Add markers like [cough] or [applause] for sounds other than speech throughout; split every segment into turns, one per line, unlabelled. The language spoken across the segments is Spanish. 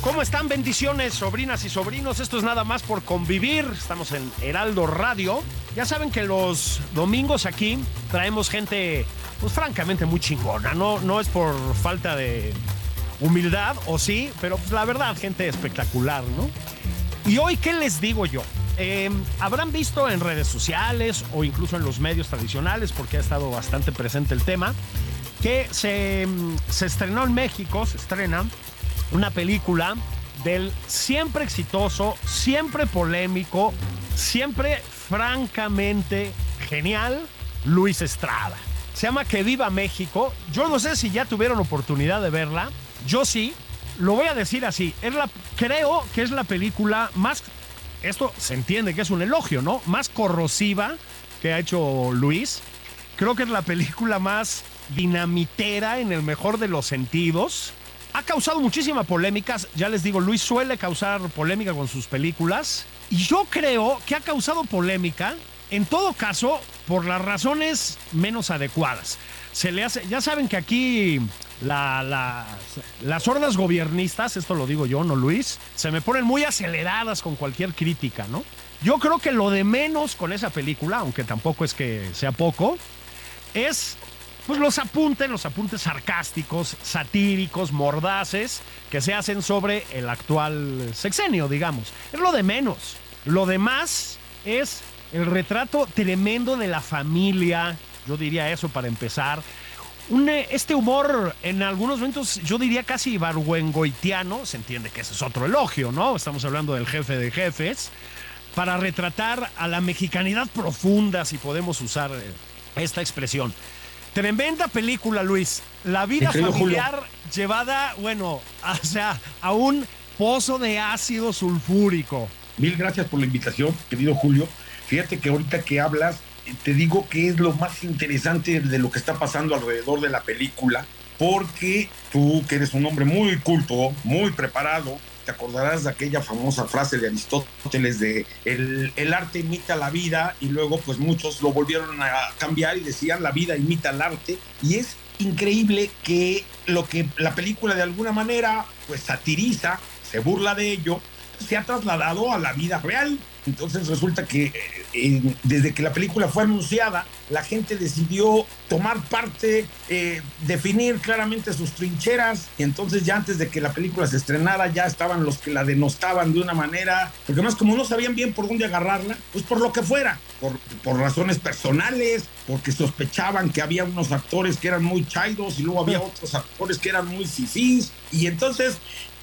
¿Cómo están? Bendiciones, sobrinas y sobrinos. Esto es nada más por convivir. Estamos en Heraldo Radio. Ya saben que los domingos aquí traemos gente, pues francamente muy chingona. No, no es por falta de humildad, o sí, pero pues, la verdad, gente espectacular, ¿no? Y hoy, ¿qué les digo yo? Eh, habrán visto en redes sociales o incluso en los medios tradicionales, porque ha estado bastante presente el tema, que se, se estrenó en México, se estrena una película del siempre exitoso, siempre polémico, siempre francamente genial Luis Estrada. Se llama Que Viva México. Yo no sé si ya tuvieron oportunidad de verla. Yo sí. Lo voy a decir así. Es la, creo que es la película más. Esto se entiende que es un elogio, ¿no? Más corrosiva que ha hecho Luis. Creo que es la película más dinamitera en el mejor de los sentidos ha causado muchísima polémica. Ya les digo, Luis suele causar polémica con sus películas. Y yo creo que ha causado polémica, en todo caso, por las razones menos adecuadas. Se le hace, ya saben que aquí la, la, las hordas gobiernistas, esto lo digo yo, no Luis, se me ponen muy aceleradas con cualquier crítica, ¿no? Yo creo que lo de menos con esa película, aunque tampoco es que sea poco, es pues los apuntes, los apuntes sarcásticos, satíricos, mordaces que se hacen sobre el actual sexenio, digamos. Es lo de menos. Lo demás es el retrato tremendo de la familia, yo diría eso para empezar. Un, este humor en algunos momentos yo diría casi barwengoitiano, se entiende que ese es otro elogio, ¿no? Estamos hablando del jefe de jefes, para retratar a la mexicanidad profunda, si podemos usar esta expresión. Tremenda película, Luis. La vida familiar llevada, bueno, [laughs] o sea, a un pozo de ácido sulfúrico.
Mil gracias por la invitación, querido Julio. Fíjate que ahorita que hablas, te digo que es lo más interesante de lo que está pasando alrededor de la película, porque tú, que eres un hombre muy culto, muy preparado, te acordarás de aquella famosa frase de Aristóteles de el, el, arte imita la vida y luego pues muchos lo volvieron a cambiar y decían la vida imita el arte y es increíble que lo que la película de alguna manera pues satiriza, se burla de ello, se ha trasladado a la vida real. Entonces resulta que eh, desde que la película fue anunciada, la gente decidió tomar parte, eh, definir claramente sus trincheras, y entonces ya antes de que la película se estrenara ya estaban los que la denostaban de una manera, porque además como no sabían bien por dónde agarrarla, pues por lo que fuera, por, por razones personales, porque sospechaban que había unos actores que eran muy chaidos y luego había otros actores que eran muy fifís, y entonces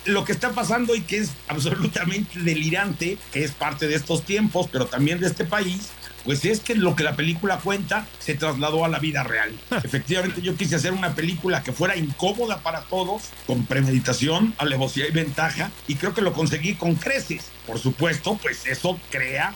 lo que está pasando y que es absolutamente delirante, que es parte de estos tiempos, pero también de este país, pues es que lo que la película cuenta se trasladó a la vida real. Efectivamente, yo quise hacer una película que fuera incómoda para todos, con premeditación, alevosía y ventaja, y creo que lo conseguí con creces. Por supuesto, pues eso crea,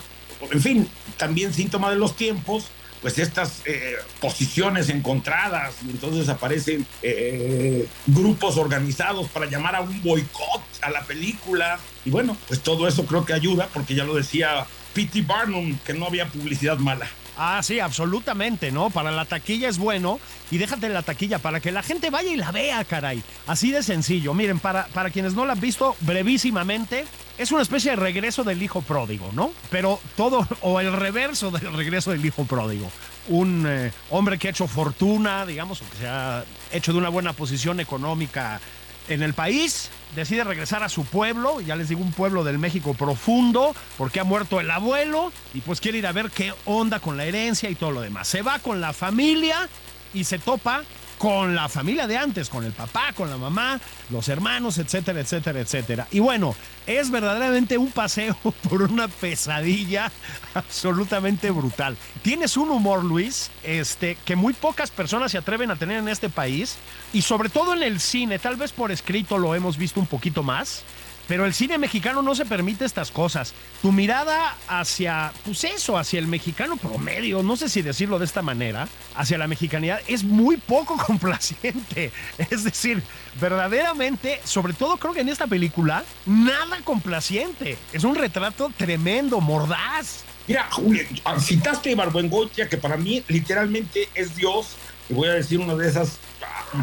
en fin, también síntoma de los tiempos, pues estas eh, posiciones encontradas y entonces aparecen eh, grupos organizados para llamar a un boicot a la película y bueno, pues todo eso creo que ayuda porque ya lo decía P.T. Barnum que no había publicidad mala.
Ah, sí, absolutamente, ¿no? Para la taquilla es bueno y déjate la taquilla para que la gente vaya y la vea, caray. Así de sencillo. Miren, para, para quienes no la han visto, brevísimamente, es una especie de regreso del hijo pródigo, ¿no? Pero todo, [laughs] o el reverso del regreso del hijo pródigo. Un eh, hombre que ha hecho fortuna, digamos, o que se ha hecho de una buena posición económica en el país, decide regresar a su pueblo, ya les digo, un pueblo del México profundo, porque ha muerto el abuelo y pues quiere ir a ver qué onda con la herencia y todo lo demás. Se va con la familia y se topa con la familia de antes, con el papá, con la mamá, los hermanos, etcétera, etcétera, etcétera. Y bueno, es verdaderamente un paseo [laughs] por una pesadilla absolutamente brutal. Tienes un humor, Luis, este, que muy pocas personas se atreven a tener en este país, y sobre todo en el cine, tal vez por escrito lo hemos visto un poquito más. Pero el cine mexicano no se permite estas cosas. Tu mirada hacia, pues eso, hacia el mexicano promedio, no sé si decirlo de esta manera, hacia la mexicanidad, es muy poco [laughs] complaciente. Es decir, verdaderamente, sobre todo creo que en esta película, nada complaciente. Es un retrato tremendo, mordaz.
Mira, Julio, citaste a Barbuengoitia, que para mí literalmente es Dios, voy a decir una de esas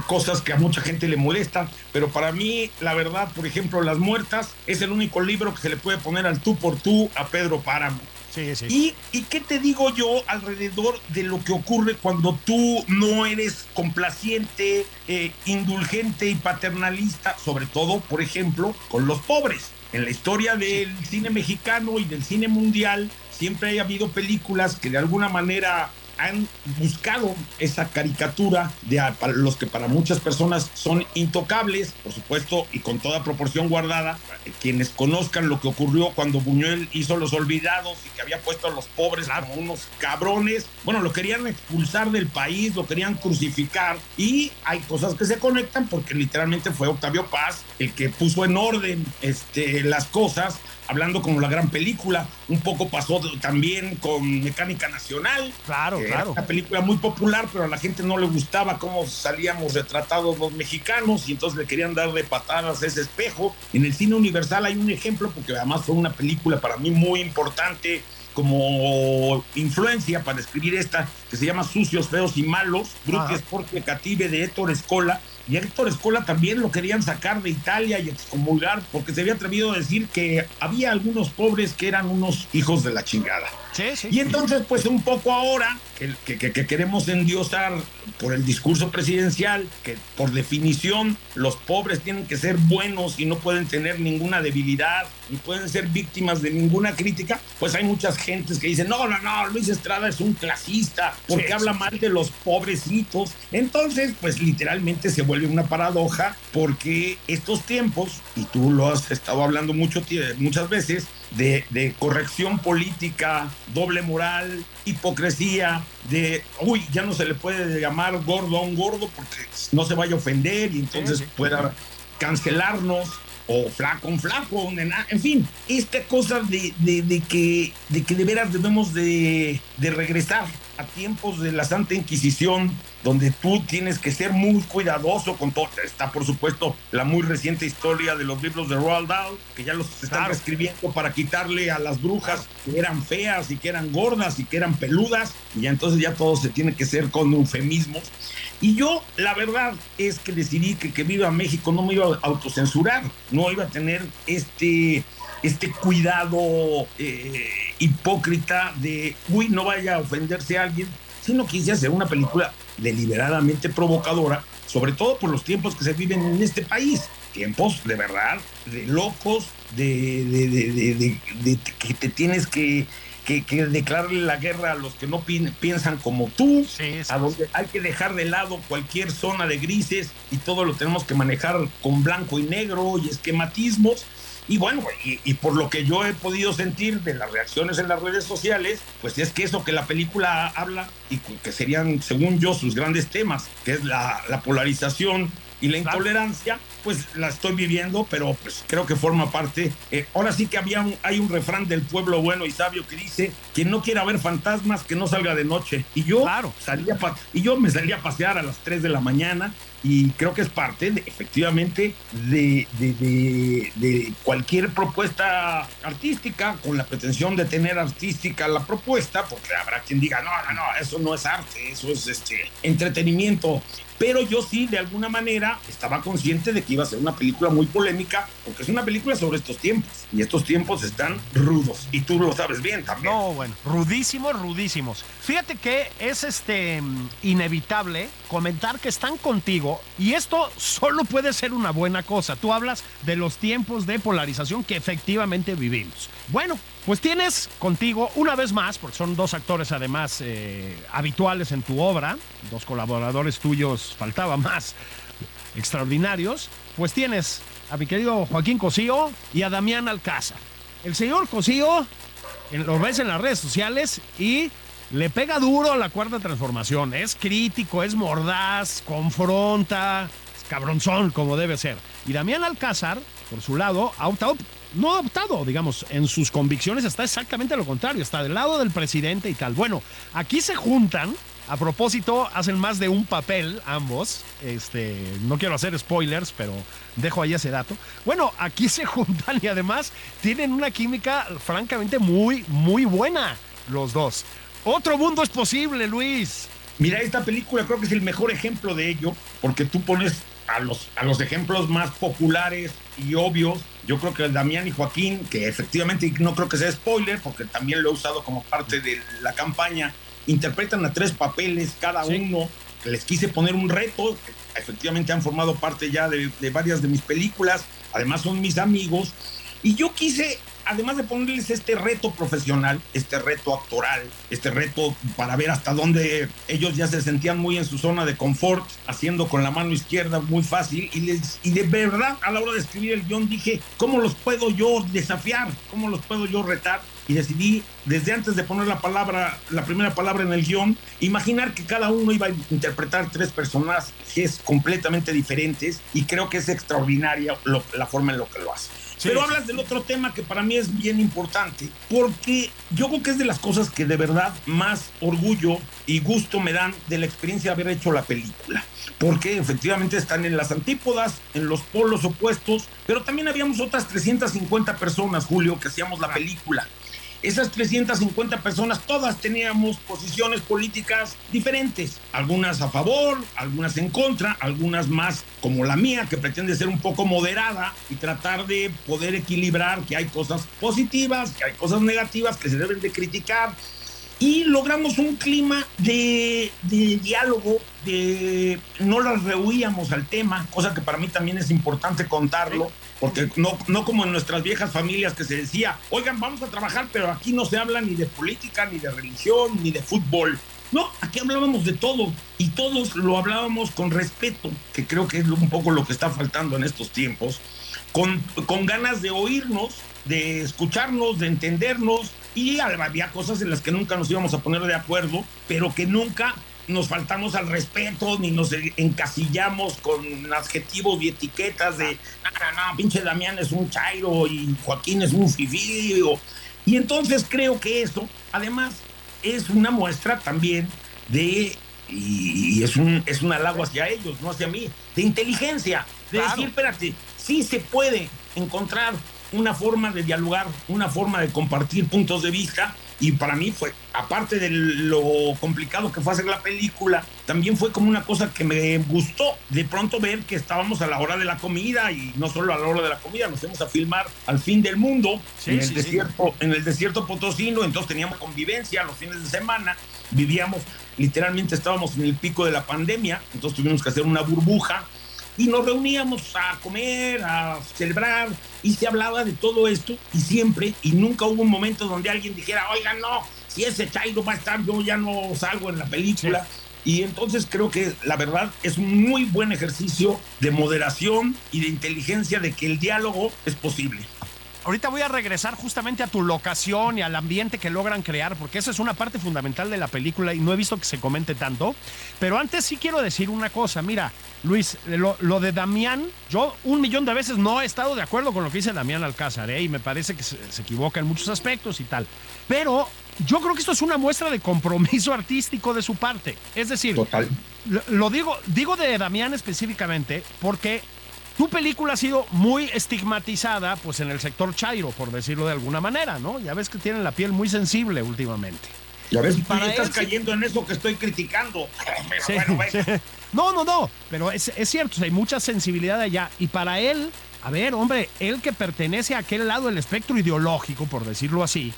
cosas que a mucha gente le molestan, pero para mí, la verdad, por ejemplo, Las Muertas es el único libro que se le puede poner al tú por tú a Pedro Páramo.
Sí, sí.
¿Y, ¿Y qué te digo yo alrededor de lo que ocurre cuando tú no eres complaciente, eh, indulgente y paternalista, sobre todo, por ejemplo, con los pobres? En la historia del cine mexicano y del cine mundial, siempre ha habido películas que de alguna manera han buscado esa caricatura de los que para muchas personas son intocables, por supuesto, y con toda proporción guardada. Quienes conozcan lo que ocurrió cuando Buñuel hizo Los Olvidados y que había puesto a los pobres como unos cabrones, bueno, lo querían expulsar del país, lo querían crucificar, y hay cosas que se conectan porque literalmente fue Octavio Paz el que puso en orden este, las cosas hablando como la gran película. Un poco pasó también con Mecánica Nacional.
Claro, claro.
una película muy popular, pero a la gente no le gustaba cómo salíamos retratados los mexicanos y entonces le querían dar de patadas ese espejo. En el cine universal hay un ejemplo, porque además fue una película para mí muy importante como influencia para escribir esta, que se llama Sucios, Feos y Malos, Grupo Sport Cative de Héctor Escola, y Héctor Escola también lo querían sacar de Italia y excomulgar porque se había atrevido a decir que había algunos pobres que eran unos hijos de la chingada. Y entonces, pues un poco ahora que, que, queremos endiosar por el discurso presidencial, que por definición los pobres tienen que ser buenos y no pueden tener ninguna debilidad, ni pueden ser víctimas de ninguna crítica, pues hay muchas gentes que dicen, no, no, no, Luis Estrada es un clasista, porque habla mal de los pobrecitos. Entonces, pues literalmente se vuelve una paradoja, porque estos tiempos, y tú lo has estado hablando mucho, muchas veces, de, corrección política, doble moral, hipocresía, de, uy, ya no se le puede llamar gordo a un gordo porque no se vaya a ofender y entonces pueda cancelarnos o flaco un flaco, en fin, esta cosa de, de, que, de que de veras debemos de, de regresar a tiempos de la Santa Inquisición, donde tú tienes que ser muy cuidadoso con todo. Está, por supuesto, la muy reciente historia de los libros de Roald Dahl, que ya los están escribiendo para quitarle a las brujas que eran feas y que eran gordas y que eran peludas, y ya entonces ya todo se tiene que ser con eufemismos. Y yo, la verdad es que decidí que que viva México no me iba a autocensurar, no iba a tener este este cuidado eh, hipócrita de, uy, no vaya a ofenderse a alguien, sino quise hacer una película deliberadamente provocadora, sobre todo por los tiempos que se viven en este país. Tiempos de verdad, de locos, de, de, que te tienes que, que, declararle la guerra a los que no piensan como tú, a donde hay que dejar de lado cualquier zona de grises y todo lo tenemos que manejar con blanco y negro y esquematismos. Y bueno, y, por lo que yo he podido sentir de las reacciones en las redes sociales, pues es que eso que la película habla y que serían, según yo, sus grandes temas, que es la, polarización y la intolerancia, pues la estoy viviendo, pero pues creo que forma parte. Eh, ahora sí que había hay un refrán del pueblo bueno y sabio que dice, quien no quiera ver fantasmas, que no salga de noche. Y yo salía y yo me salía a pasear a las 3 de la mañana y creo que es parte de, efectivamente de, de, cualquier propuesta artística con la pretensión de tener artística la propuesta, porque habrá quien diga, no, no, no, eso no es arte, eso es este entretenimiento. Pero yo sí, de alguna manera estaba consciente de que iba a ser una película muy polémica, porque es una película sobre estos tiempos. Y estos tiempos están rudos. Y tú lo sabes bien también.
No, bueno, rudísimos, rudísimos. Fíjate que es este inevitable comentar que están contigo y esto solo puede ser una buena cosa. Tú hablas de los tiempos de polarización que efectivamente vivimos. Bueno, pues tienes contigo una vez más, porque son dos actores además eh, habituales en tu obra, dos colaboradores tuyos, faltaba más, extraordinarios, pues tienes a mi querido Joaquín Cosío y a Damián Alcázar. El señor Cosío lo ves en las redes sociales y le pega duro a la cuarta transformación. Es crítico, es mordaz, confronta, es cabronzón como debe ser. Y Damián Alcázar, por su lado, ha optado, no ha optado, digamos, en sus convicciones está exactamente lo contrario, está del lado del presidente y tal. Bueno, aquí se juntan. A propósito, hacen más de un papel ambos. Este, no quiero hacer spoilers, pero dejo ahí ese dato. Bueno, aquí se [laughs] juntan y además tienen una química francamente muy, muy buena los dos. Otro mundo es posible, Luis.
Mira, esta película creo que es el mejor ejemplo de ello, porque tú pones a los, a los ejemplos más populares y obvios. Yo creo que Damián y Joaquín, que efectivamente no creo que sea spoiler, porque también lo he usado como parte de la campaña, interpretan a tres papeles cada uno. Les quise poner un reto, efectivamente han formado parte ya de, de varias de mis películas, además son mis amigos, y yo quise además de ponerles este reto profesional, este reto actoral, este reto para ver hasta dónde ellos ya se sentían muy en su zona de confort, haciendo con la mano izquierda muy fácil, y, les, y de verdad a la hora de escribir el guion dije, ¿cómo los puedo yo desafiar? ¿Cómo los puedo yo retar? Y decidí, desde antes de poner la palabra, la primera palabra en el guion, imaginar que cada uno iba a interpretar tres personajes completamente diferentes y creo que es extraordinaria la forma en lo que lo hace. Pero hablas del otro tema que para mí es bien importante, porque yo creo que es de las cosas que de verdad más orgullo y gusto me dan de la experiencia de haber hecho la película. Porque efectivamente están en las antípodas, en los polos opuestos, pero también habíamos otras 350 personas, Julio, que hacíamos la película esas 350 personas, todas teníamos posiciones políticas diferentes, algunas a favor, algunas en contra, algunas más como la mía, que pretende ser un poco moderada y tratar de poder equilibrar que hay cosas positivas, que hay cosas negativas que se deben de criticar. Y logramos un clima de, diálogo, de no las rehuíamos al tema, cosa que para mí también es importante contarlo porque no, no como en nuestras viejas familias que se decía, oigan, vamos a trabajar, pero aquí no se habla ni de política, ni de religión, ni de fútbol. No, aquí hablábamos de todo y todos lo hablábamos con respeto, que creo que es un poco lo que está faltando en estos tiempos, con, con ganas de oírnos, de escucharnos, de entendernos y había cosas en las que nunca nos íbamos a poner de acuerdo, pero que nunca nos faltamos al respeto, ni nos encasillamos con adjetivos y etiquetas de, no, no, pinche Damián es un chairo y Joaquín es un fifí. Y entonces creo que eso, además, es una muestra también de, y, es, un, es un halago hacia ellos, no hacia mí, de inteligencia, de decir, espérate, sí se puede encontrar una forma de dialogar, una forma de compartir puntos de vista y para mí fue, aparte de lo complicado que fue hacer la película, también fue como una cosa que me gustó de pronto ver que estábamos a la hora de la comida y no solo a la hora de la comida, nos fuimos a filmar al fin del mundo en, el desierto, en el desierto potosino, entonces teníamos convivencia los fines de semana, vivíamos, literalmente estábamos en el pico de la pandemia, entonces tuvimos que hacer una burbuja y nos reuníamos a comer, a celebrar, y se hablaba de todo esto, y siempre, y nunca hubo un momento donde alguien dijera, oiga, no, si ese Chairo va a estar, yo ya no salgo en la película. Y entonces creo que la verdad es un muy buen ejercicio de moderación y de inteligencia de que el diálogo es posible.
Ahorita voy a regresar justamente a tu locación y al ambiente que logran crear, porque eso es una parte fundamental de la película y no he visto que se comente tanto. Pero antes sí quiero decir una cosa. Mira, Luis, lo, de Damián, yo un millón de veces no he estado de acuerdo con lo que dice Damián Alcázar, ¿eh? y me parece que se, equivoca en muchos aspectos y tal. Pero yo creo que esto es una muestra de compromiso [laughs] artístico de su parte. Es decir, lo digo, digo de Damián específicamente porque tu película ha sido muy estigmatizada, pues en el sector chairo, por decirlo de alguna manera, ¿no? Ya ves que tienen la piel muy sensible últimamente.
Ya ves, tú ya estás cayendo en eso que estoy criticando. [laughs]
No, no, no, pero es, es cierto, hay mucha sensibilidad allá. Y para él, a ver, hombre, él que pertenece a aquel lado del espectro ideológico, por decirlo así,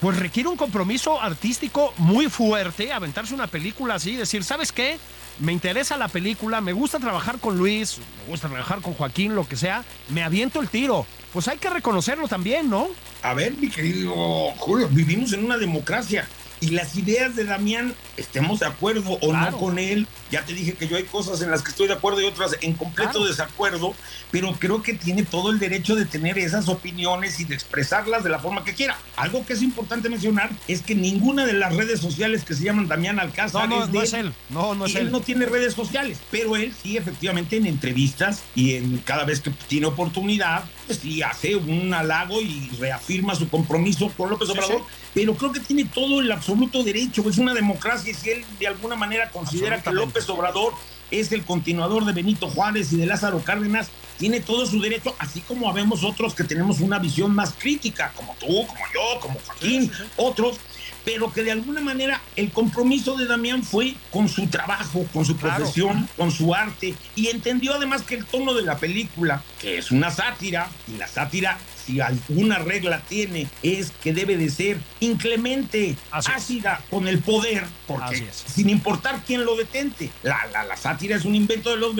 pues requiere un compromiso artístico muy fuerte, aventarse una película así, decir, ¿sabes qué? Me interesa la película, me gusta trabajar con Luis, me gusta trabajar con Joaquín, lo que sea, me aviento el tiro. Pues hay que reconocerlo también, ¿no?
A ver, mi querido Julio, vivimos en una democracia y las ideas de Damián, estemos de acuerdo o no con él, ya te dije que yo hay cosas en las que estoy de acuerdo y otras en completo desacuerdo, pero creo que tiene todo el derecho de tener esas opiniones y de expresarlas de la forma que quiera. Algo que es importante mencionar es que ninguna de las redes sociales que se llaman Damián Alcázar
no,
no,
es, él. No, no es él.
Él no tiene redes sociales, pero él sí, efectivamente, en entrevistas y en cada vez que tiene oportunidad, pues sí hace un halago y reafirma su compromiso con López Obrador pero creo que tiene todo el absoluto derecho, es una democracia si él de alguna manera considera que López Obrador es el continuador de Benito Juárez y de Lázaro Cárdenas, tiene todo su derecho, así como habemos otros que tenemos una visión más crítica, como tú, como yo, como Joaquín, otros, pero que de alguna manera el compromiso de Damián fue con su trabajo, con su profesión, con su arte, y entendió además que el tono de la película, que es una sátira, y la sátira si alguna regla tiene, es que debe de ser inclemente, ácida con el poder, porque sin importar quién lo detente. La, la, sátira es un invento de los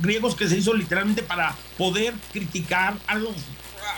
griegos que se hizo literalmente para poder criticar a los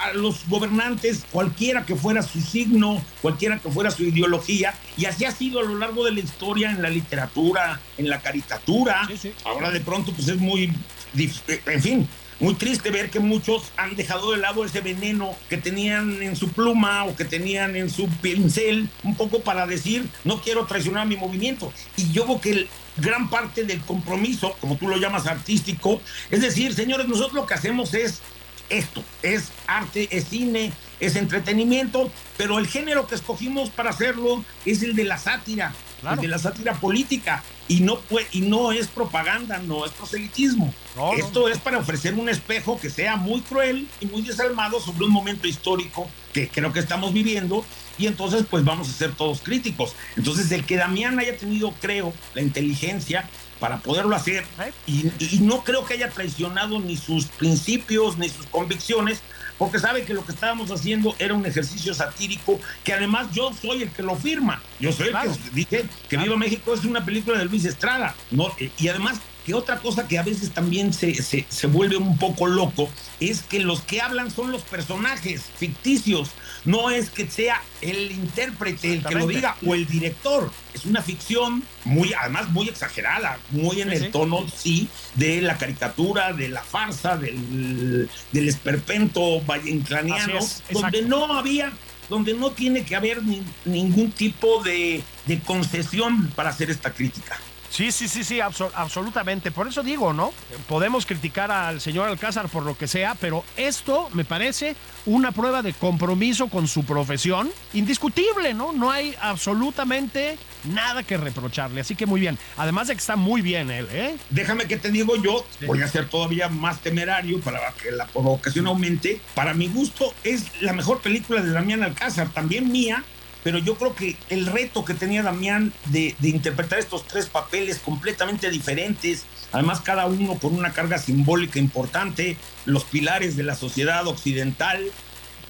a los gobernantes, cualquiera que fuera su signo, cualquiera que fuera su ideología, y así ha sido a lo largo de la historia en la literatura, en la caricatura. Ahora de pronto pues es muy, en fin, muy triste ver que muchos han dejado de lado ese veneno que tenían en su pluma o que tenían en su pincel, un poco para decir, no quiero traicionar mi movimiento. Y yo creo que gran parte del compromiso, como tú lo llamas artístico, es decir, señores, nosotros lo que hacemos es esto, es arte, es cine, es entretenimiento, pero el género que escogimos para hacerlo es el de la sátira, de la sátira política y no, y no es propaganda, no es proselitismo. Esto es para ofrecer un espejo que sea muy cruel y muy desalmado sobre un momento histórico que creo que estamos viviendo y entonces pues vamos a ser todos críticos. Entonces el que Damián haya tenido, creo, la inteligencia para poderlo hacer y, y no creo que haya traicionado ni sus principios ni sus convicciones, porque sabe que lo que estábamos haciendo era un ejercicio satírico, que además yo soy el que lo firma. Yo soy el que dije que Viva México es una película de Luis Estrada. ¿no? Y además que otra cosa que a veces también se, se, vuelve un poco loco es que los que hablan son los personajes ficticios, no es que sea el intérprete el que lo diga o el director. Es una ficción muy, además muy exagerada, muy en el tono, sí, de la caricatura, de la farsa, del, del esperpento vallenclaniano, donde no había donde no tiene que haber ningún tipo de, de concesión para hacer esta crítica.
Sí, sí, sí, sí, absolutamente. Por eso digo, ¿no? Podemos criticar al señor Alcázar por lo que sea, pero esto me parece una prueba de compromiso con su profesión indiscutible, ¿no? No hay absolutamente nada que reprocharle. Así que muy bien. Además de que está muy bien él, ¿eh?
Déjame que te digo yo, voy a ser todavía más temerario para que la provocación aumente. Para mi gusto, es la mejor película de Damián Alcázar, también mía, pero yo creo que el reto que tenía Damián de, interpretar estos tres papeles completamente diferentes, además cada uno con una carga simbólica importante, los pilares de la sociedad occidental,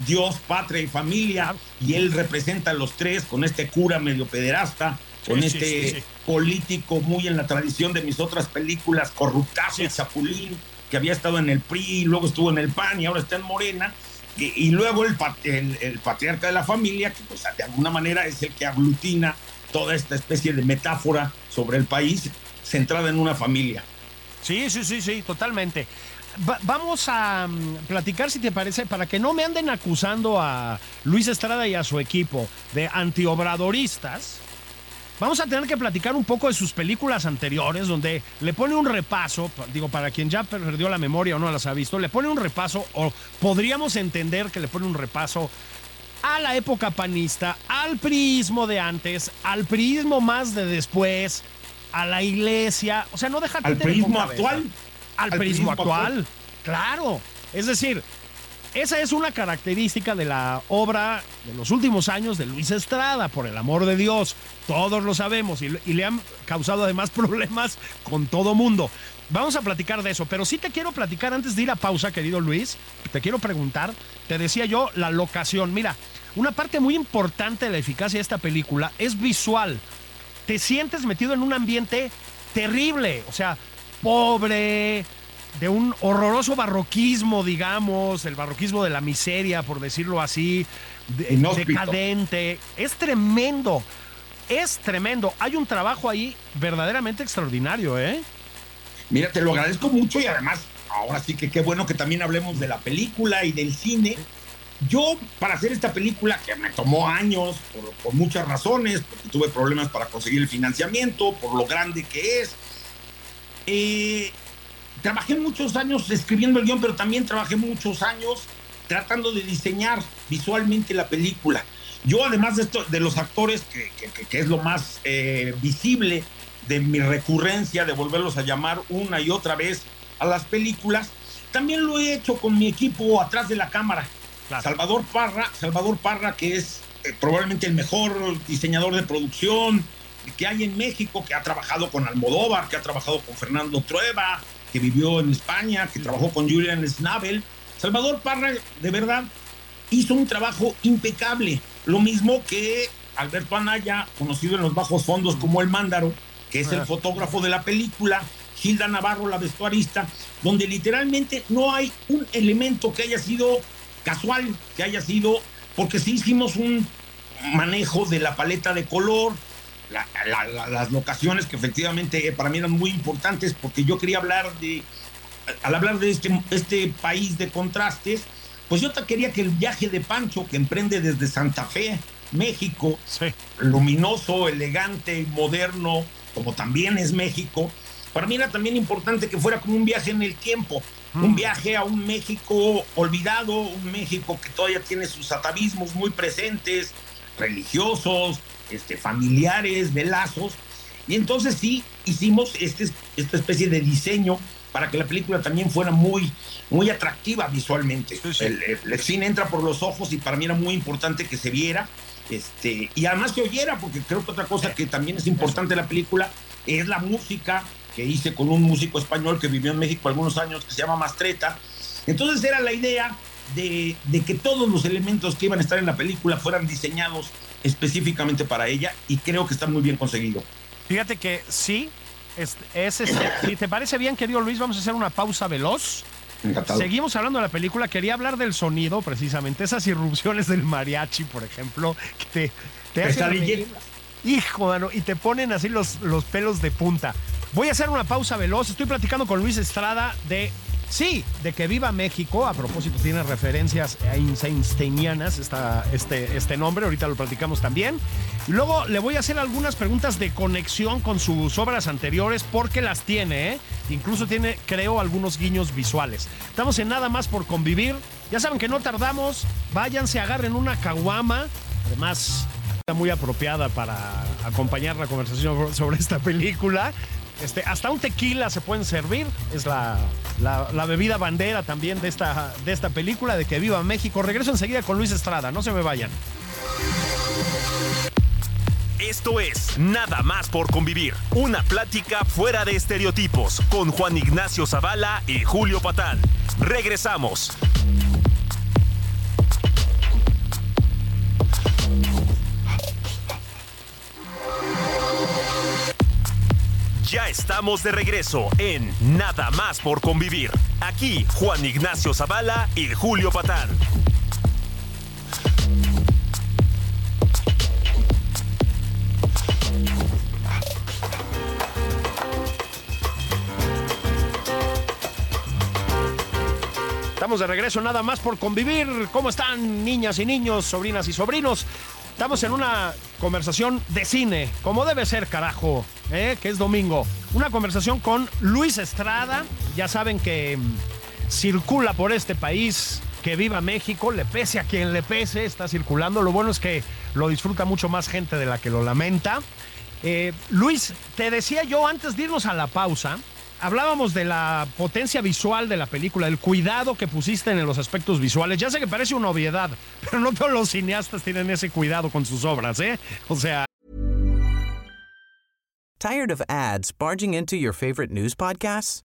Dios, patria y familia, y él representa a los tres con este cura medio pederasta, con este político muy en la tradición de mis otras películas, corruptazo y chapulín, que había estado en el PRI, luego estuvo en el PAN y ahora está en Morena y, luego el, el, patriarca de la familia, que pues de alguna manera es el que aglutina toda esta especie de metáfora sobre el país centrada en una familia.
Sí, sí, sí, sí, totalmente. vamos a mm, platicar, si te parece, para que no me anden acusando a Luis Estrada y a su equipo de antiobradoristas Vamos a tener que platicar un poco de sus películas anteriores, donde le pone un repaso, digo, para quien ya perdió la memoria o no las ha visto, le pone un repaso, o podríamos entender que le pone un repaso a la época panista, al priismo de antes, al priismo más de después, a la iglesia, o sea, no deja
¿Al priismo actual?
Al, priismo, actual? actual, claro. Es decir, esa es una característica de la obra de los últimos años de Luis Estrada, por el amor de Dios. Todos lo sabemos y, le han causado además [laughs] problemas con todo mundo. Vamos a platicar de eso, pero sí te quiero platicar antes de ir a pausa, querido Luis. Te quiero preguntar, te decía yo, la locación. Mira, una parte muy importante de la eficacia de esta película es visual. Te sientes metido en un ambiente terrible, o sea, pobre, de un horroroso barroquismo, digamos, el barroquismo de la miseria, por decirlo así, de, decadente. Es tremendo, es tremendo. Hay un trabajo ahí verdaderamente extraordinario, ¿eh?
Mira, te lo agradezco mucho y además, ahora sí que qué bueno que también hablemos de la película y del cine. Yo, para hacer esta película, que me tomó años, por, muchas razones, porque tuve problemas para conseguir el financiamiento, por lo grande que es, eh, trabajé muchos años escribiendo el guion, pero también trabajé muchos años tratando de diseñar visualmente la película. Yo, además de, esto, de los actores, que, que, es lo más eh, visible, de mi recurrencia de volverlos a llamar una y otra vez a las películas, también lo he hecho con mi equipo atrás de la cámara. Salvador Parra, Salvador Parra, que es eh, probablemente el mejor diseñador de producción que hay en México, que ha trabajado con Almodóvar, que ha trabajado con Fernando Trueba, que vivió en España, que trabajó con Julian Schnabel. Salvador Parra, de verdad, hizo un trabajo impecable. Lo mismo que Alberto Anaya, conocido en los bajos fondos como el Mándaro, que es el fotógrafo de la película, Gilda Navarro, la vestuarista, donde literalmente no hay un elemento que haya sido casual, que haya sido, porque sí hicimos un manejo de la paleta de color, las locaciones que efectivamente para mí eran muy importantes, porque yo quería hablar de, al hablar de este, este país de contrastes, pues yo quería que el viaje de Pancho, que emprende desde Santa Fe, México, luminoso, elegante, moderno, como también es México, para mí era también importante que fuera como un viaje en el tiempo, un mm. viaje a un México olvidado, un México que todavía tiene sus atavismos muy presentes, religiosos, este, familiares, de lazos. Y entonces sí hicimos este, esta especie de diseño para que la película también fuera muy, muy atractiva visualmente. El, el, cine entra por los ojos y para mí era muy importante que se viera este, y además que oyera, porque creo que otra cosa que también es importante en la película es la música que hice con un músico español que vivió en México algunos años, que se llama Mastreta. Entonces era la idea de, que todos los elementos que iban a estar en la película fueran diseñados específicamente para ella y creo que está muy bien conseguido.
Fíjate que sí, es, es, si te parece bien, querido Luis, vamos a hacer una pausa veloz Seguimos hablando de la película. Quería hablar del sonido, precisamente. Esas irrupciones del mariachi, por ejemplo, que te, te hacen. Hijo, mano, y te ponen así los, los pelos de punta. Voy a hacer una pausa veloz. Estoy platicando con Luis Estrada de Sí, de que viva México. A propósito, tiene referencias einsteinianas esta, este, este nombre. Ahorita lo platicamos también. Luego le voy a hacer algunas preguntas de conexión con sus obras anteriores porque las tiene. ¿eh? Incluso tiene, creo, algunos guiños visuales. Estamos en nada más por convivir. Ya saben que no tardamos. Váyanse, agarren una caguama. Además, está muy apropiada para acompañar la conversación sobre esta película. Este, hasta un tequila se pueden servir. Es la, la, bebida bandera también de esta, de esta película, de que viva México. Regreso enseguida con Luis Estrada, no se me vayan.
Esto es Nada más por convivir. Una plática fuera de estereotipos con Juan Ignacio Zavala y Julio Patán. Regresamos. Ya estamos de regreso en Nada más por convivir. Aquí Juan Ignacio Zavala y Julio Patán.
Estamos de regreso nada más por convivir. ¿Cómo están niñas y niños, sobrinas y sobrinos? Estamos en una conversación de cine, como debe ser, carajo, ¿eh? que es domingo. Una conversación con Luis Estrada. Ya saben que mm, circula por este país. Que viva México, le pese a quien le pese, está circulando. Lo bueno es que lo disfruta mucho más gente de la que lo lamenta. Eh, Luis, te decía yo antes de irnos a la pausa hablábamos de la potencia visual de la película, el cuidado que pusiste en los aspectos visuales. Ya sé que parece una obviedad, [laughs] pero no todos los cineastas tienen ese cuidado con sus obras, ¿eh? O sea.
Tired of ads barging into your favorite news podcasts?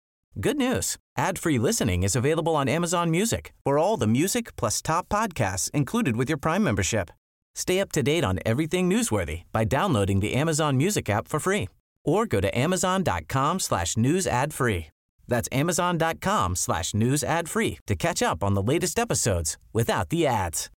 Good news. Ad-free listening is available on Amazon Music for all the music plus top podcasts included with your Prime membership. Stay up to date on everything newsworthy by downloading the Amazon Music app for free or go to amazon.com slash news ad free. That's amazon.com slash news ad free to catch up on the latest episodes without the ads.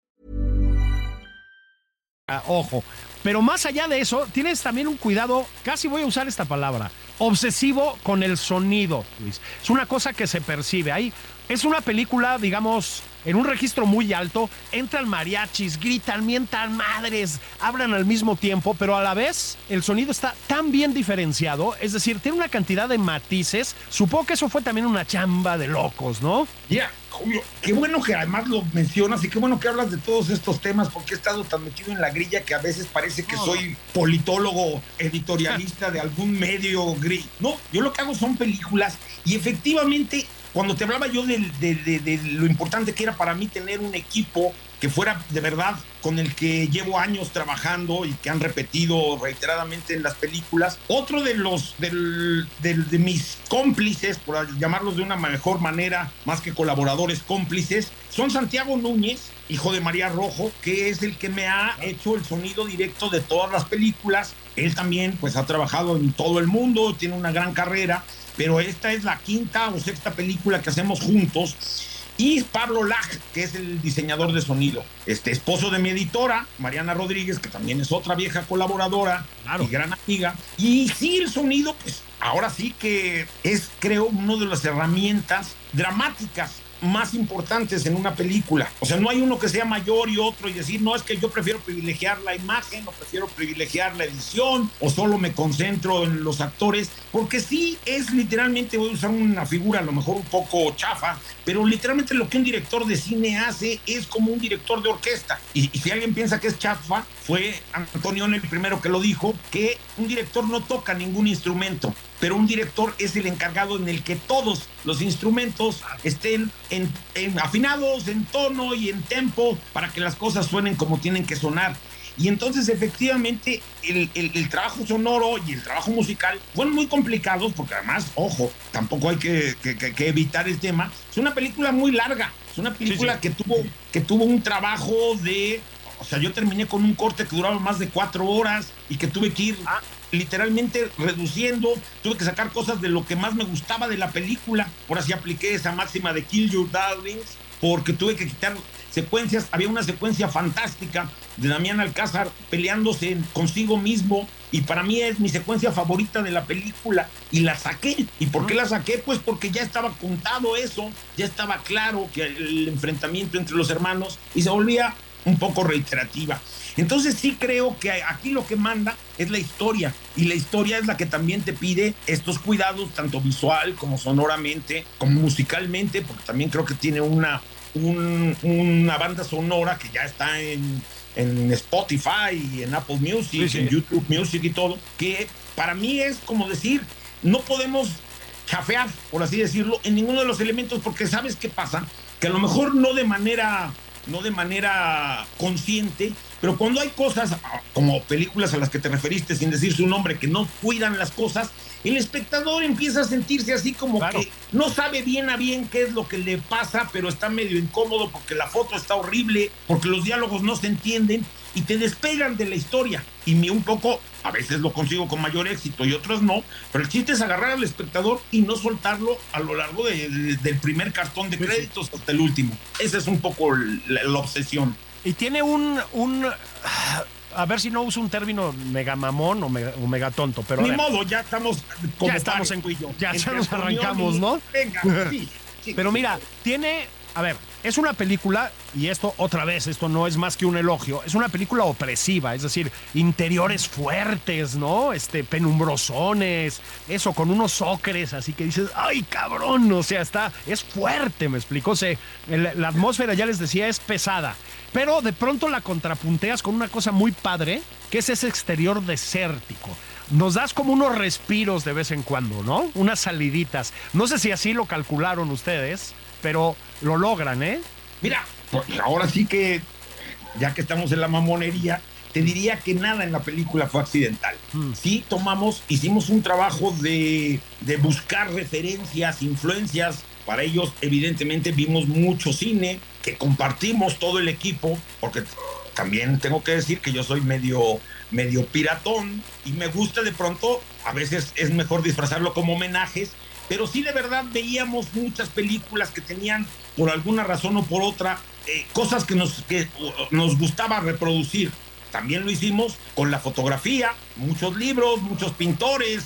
Ah, ojo. Pero más allá de eso, tienes también un cuidado, casi voy a usar esta palabra, obsesivo con el sonido, Luis. Es una cosa que se percibe. Ahí es una película, digamos, en un registro muy alto, entran mariachis, gritan, mientan madres, hablan al mismo tiempo, pero a la vez el sonido está tan bien diferenciado, es decir, tiene una cantidad de matices. Supongo que eso fue también una chamba de locos, ¿no?
Ya, Julio, qué bueno que además lo mencionas y qué bueno que hablas de todos estos temas porque he estado tan metido en la grilla que a veces parece que soy politólogo, editorialista de algún medio gris. No, yo lo que hago son películas y efectivamente cuando te hablaba yo de, lo importante que era para mí tener un equipo que fuera de verdad con el que llevo años trabajando y que han repetido reiteradamente en las películas. Otro de los de mis cómplices, por llamarlos de una mejor manera, más que colaboradores cómplices, son Santiago Núñez, hijo de María Rojo, que es el que me ha hecho el sonido directo de todas las películas. Él también pues ha trabajado en todo el mundo, tiene una gran carrera pero esta es la quinta o sexta película que hacemos juntos. Y Pablo Laj, que es el diseñador de sonido, este esposo de mi editora, Mariana Rodríguez, que también es otra vieja colaboradora y gran amiga. Y sí, el sonido, pues ahora sí que es, creo, una de las herramientas dramáticas más importantes en una película. O sea, no hay uno que sea mayor y otro y decir, no, es que yo prefiero privilegiar la imagen o prefiero privilegiar la edición o solo me concentro en los actores, porque sí es literalmente, voy a usar una figura a lo mejor un poco chafa, pero literalmente lo que un director de cine hace es como un director de orquesta. Y, si alguien piensa que es chafa, fue Antonio el primero que lo dijo, que un director no toca ningún instrumento, pero un director es el encargado en el que todos los instrumentos estén en, afinados en tono y en tempo para que las cosas suenen como tienen que sonar. Y entonces efectivamente el, trabajo sonoro y el trabajo musical fueron muy complicados porque además, ojo, tampoco hay que, evitar el tema. Es una película muy larga, es una película Que, tuvo, que tuvo un trabajo de... O sea, yo terminé con un corte que duraba más de cuatro horas y que tuve que ir ah. literalmente reduciendo, tuve que sacar cosas de lo que más me gustaba de la película, por así apliqué esa máxima de Kill Your Darlings, porque tuve que quitar secuencias, había una secuencia fantástica de Damián Alcázar peleándose consigo mismo y para mí es mi secuencia favorita de la película y la saqué. ¿Y por qué la saqué? Pues porque ya estaba contado eso, ya estaba claro que el enfrentamiento entre los hermanos y se volvía un poco reiterativa. Entonces sí creo que aquí lo que manda es la historia y la historia es la que también te pide estos cuidados tanto visual como sonoramente, como musicalmente, porque también creo que tiene una, una banda sonora que ya está en, Spotify y en Apple Music, en YouTube Music y todo, que para mí es como decir, no podemos chafear, por así decirlo, en ninguno de los elementos, porque sabes qué pasa, que a lo mejor no de manera no de manera consciente, pero cuando hay cosas ah, como películas a las que te referiste sin decir su nombre que no cuidan las cosas, el espectador empieza a sentirse así como que no sabe bien a bien qué es lo que le pasa, pero está medio incómodo porque la foto está horrible, porque los diálogos no se entienden y te despegan de la historia. Y mi un poco, a veces lo consigo con mayor éxito y otros no, pero el chiste es agarrar al espectador y no soltarlo a lo largo del primer cartón de créditos hasta el último. Esa es un poco la, obsesión.
Y tiene un, un a ver si no uso un término mega mamón o mega, tonto, pero.
Ni modo, ya estamos
como ya estamos en cuillo. Ya, ya nos arrancamos, ¿no? Venga, sí, [laughs] Pero mira, tiene a ver, es una película, y esto otra vez, esto no es más que un elogio, es una película opresiva, es decir, interiores fuertes, ¿no? Este, penumbrosones, eso, con unos ocres, así que dices, ay cabrón, o sea, está, es fuerte, me explico, o sea, la atmósfera, ya les decía, es pesada, pero de pronto la contrapunteas con una cosa muy padre, que es ese exterior desértico. nos das como unos respiros de vez en cuando, ¿no? Unas saliditas. No sé si así lo calcularon ustedes, pero lo logran, ¿eh?
Mira, pues ahora sí que, ya que estamos en la mamonería, te diría que nada en la película fue accidental.
Mm.
Sí tomamos, hicimos un trabajo de, de buscar referencias, influencias. Para ellos, evidentemente, vimos mucho cine, que compartimos todo el equipo, porque también tengo que decir que yo soy medio, medio piratón y me gusta de pronto, a veces es mejor disfrazarlo como homenajes, pero sí de verdad veíamos muchas películas que tenían, por alguna razón o por otra, eh, cosas que nos, que nos gustaba reproducir. También lo hicimos con la fotografía, muchos libros, muchos pintores,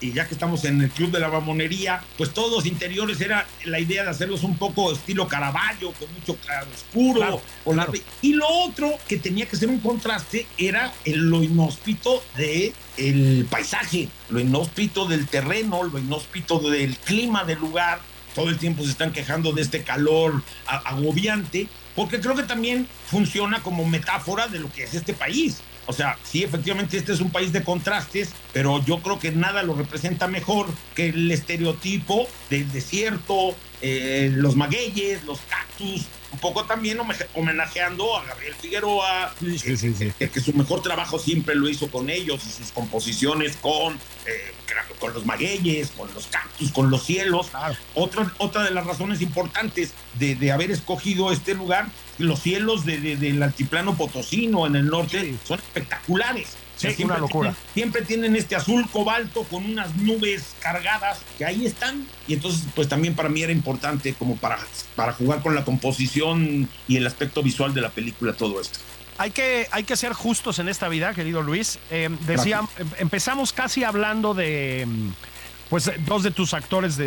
y ya que estamos en el club de la mamonería, pues todos los interiores era la idea de hacerlos un poco estilo Caravaggio, con mucho claroscuro.
Claro,
con la-
claro.
y lo otro que tenía que ser un contraste era el- lo inhóspito de el paisaje, lo inhóspito del terreno, lo inhóspito del clima del lugar. Todo el tiempo se están quejando de este calor agobiante, porque creo que también funciona como metáfora de lo que es este país. O sea, sí, efectivamente este es un país de contrastes, pero yo creo que nada lo representa mejor que el estereotipo del desierto, eh, los magueyes, los cactus, un poco también home- homenajeando a Gabriel Figueroa,
Sí, sí, sí.
que, que su mejor trabajo siempre lo hizo con ellos y sus composiciones con, eh, con los magueyes, con los cactus, con los cielos.
Claro.
Otra, otra de las razones importantes de, de haber escogido este lugar, los cielos de- de- del altiplano potosino en el norte son espectaculares.
Sí,
siempre
una locura.
Tienen, siempre tienen este azul cobalto con unas nubes cargadas que ahí están. Y entonces, pues también para mí era importante como para, para jugar con la composición y el aspecto visual de la película, todo esto.
Hay que, hay que ser justos en esta vida, querido Luis. Eh, decía, em- empezamos casi hablando de, pues, dos de tus actores,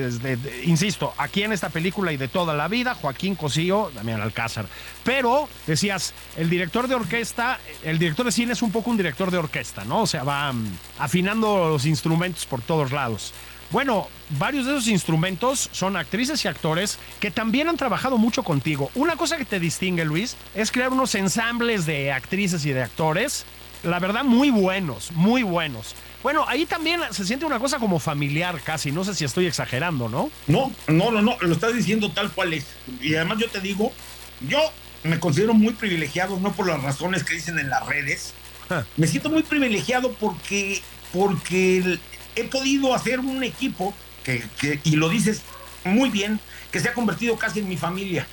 insisto, aquí en esta película y de toda la vida, Joaquín Cosío, Damián Alcázar. Pero decías, el director de orquesta, el director de cine es un poco un director de orquesta, ¿no? O sea, va mm, afinando los instrumentos por todos lados. Bueno, varios de esos instrumentos son actrices y actores que también han trabajado mucho contigo. Una cosa que te distingue, Luis, es crear unos ensambles de actrices y de actores, la verdad, muy buenos, muy buenos. Bueno, ahí también se siente una cosa como familiar casi, no sé si estoy exagerando, ¿no?
No, no, no, no, lo estás diciendo tal cual es. Y además yo te digo, yo me considero muy privilegiado, no por las razones que dicen en las redes.
Ja.
Me siento muy privilegiado porque, porque he podido hacer un equipo que, que- y lo dices muy bien, que se ha convertido casi en mi familia.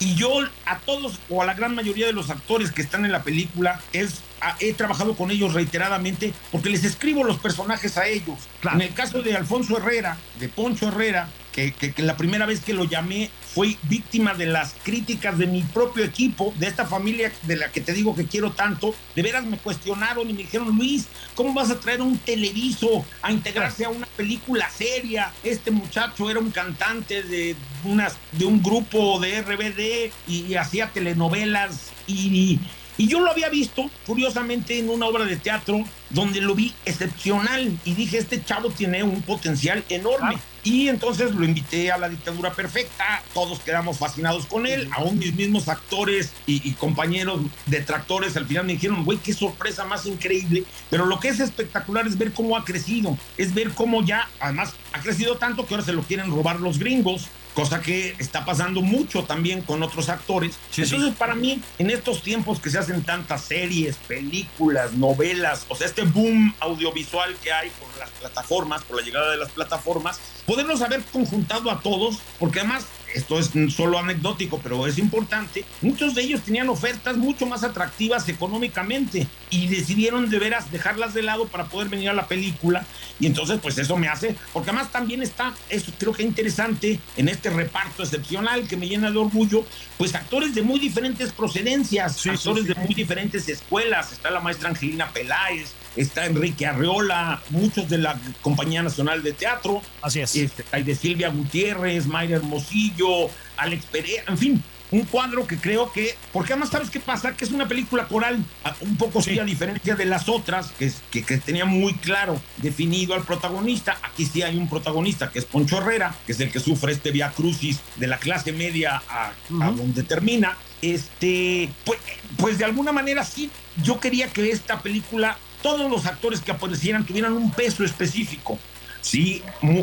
Y yo a todos o a la gran mayoría de los actores que están en la película es he trabajado con ellos reiteradamente porque les escribo los personajes a ellos.
Claro.
En el caso de Alfonso Herrera, de Poncho Herrera, que, que- que la primera vez que lo llamé fue víctima de las críticas de mi propio equipo, de esta familia de la que te digo que quiero tanto, de veras me cuestionaron y me dijeron, Luis, ¿cómo vas a traer un televiso a integrarse a una película seria? Este muchacho era un cantante de, unas, de un grupo de RBD y, y hacía telenovelas y, y yo lo había visto, curiosamente, en una obra de teatro donde lo vi excepcional. Y dije, este chavo tiene un potencial enorme.
Claro.
Y entonces lo invité a la dictadura perfecta, todos quedamos fascinados con él, aún mis mismos actores y, y compañeros detractores al final me dijeron, güey, qué sorpresa más increíble, pero lo que es espectacular es ver cómo ha crecido, es ver cómo ya, además, ha crecido tanto que ahora se lo quieren robar los gringos, cosa que está pasando mucho también con otros actores.
Sí, sí.
Entonces, para mí, en estos tiempos que se hacen tantas series, películas, novelas, o sea, este boom audiovisual que hay por las plataformas, por la llegada de las plataformas, podernos haber conjuntado a todos, porque además, esto es solo anecdótico, pero es importante, muchos de ellos tenían ofertas mucho más atractivas económicamente y decidieron de veras dejarlas de lado para poder venir a la película y entonces pues eso me hace, porque además también está, eso creo que interesante en este reparto excepcional que me llena de orgullo, pues actores de muy diferentes procedencias,
Sí, sí,
actores
sí.
de muy diferentes escuelas, está la maestra Angelina Peláez, está Enrique Arreola, muchos de la Compañía Nacional de Teatro,
Así es.
este, hay de Silvia Gutiérrez, Mayra Hermosillo, Alex Perea, en fin, un cuadro que creo que, porque además sabes qué pasa, que es una película coral, un poco sí, a diferencia de las otras, que, es- que, que tenía muy claro definido al protagonista, aquí sí hay un protagonista que es Poncho Herrera, que es el que sufre este via crucis de la clase media a, a donde termina, este, pues, pues de alguna manera sí, yo quería que esta película todos los actores que aparecieran tuvieran un peso específico, sí,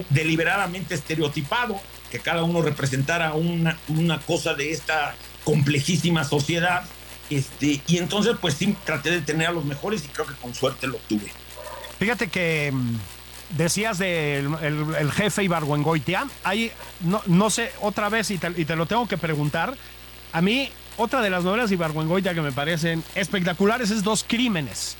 deliberadamente estereotipado, que cada uno representara una, una cosa de esta complejísima sociedad. Este, y entonces, pues sí, traté de tener a los mejores y creo que con suerte lo tuve.
Fíjate que mm, decías del de el, jefe Ibargüengoitia, hay, no, no sé, otra vez, y te, lo tengo que preguntar, a mí, otra de las novelas de que me parecen espectaculares es Dos Crímenes.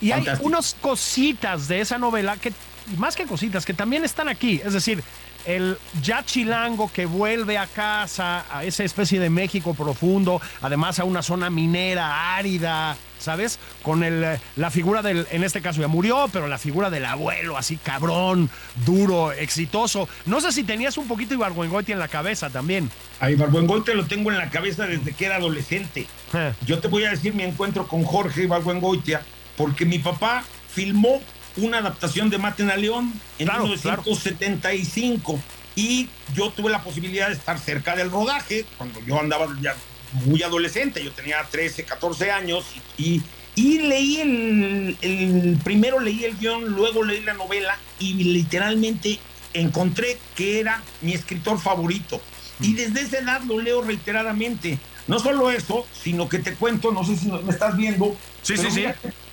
Y hay unas cositas de esa novela que, más que cositas, que también están aquí. Es decir, el ya chilango que vuelve a casa, a esa especie de México profundo, además a una zona minera árida, ¿sabes? Con el, la figura del, en este caso ya murió, pero la figura del abuelo, así cabrón, duro, exitoso. No sé si tenías un poquito Ibargüengoitia en la cabeza también.
A Ibargüengoitia lo tengo en la cabeza desde que era adolescente. Eh. Yo te voy a decir mi encuentro con Jorge Ibargüengoitia, porque mi papá filmó una adaptación de Maten a León en 1975. Y yo tuve la posibilidad de estar cerca del rodaje cuando yo andaba ya muy adolescente, yo tenía 13, 14 años y, y leí el, el, primero leí el guion, luego leí la novela y literalmente encontré que era mi escritor favorito. Y desde esa edad lo leo reiteradamente. No solo eso, sino que te cuento, no sé si me estás viendo.
Sí, sí, sí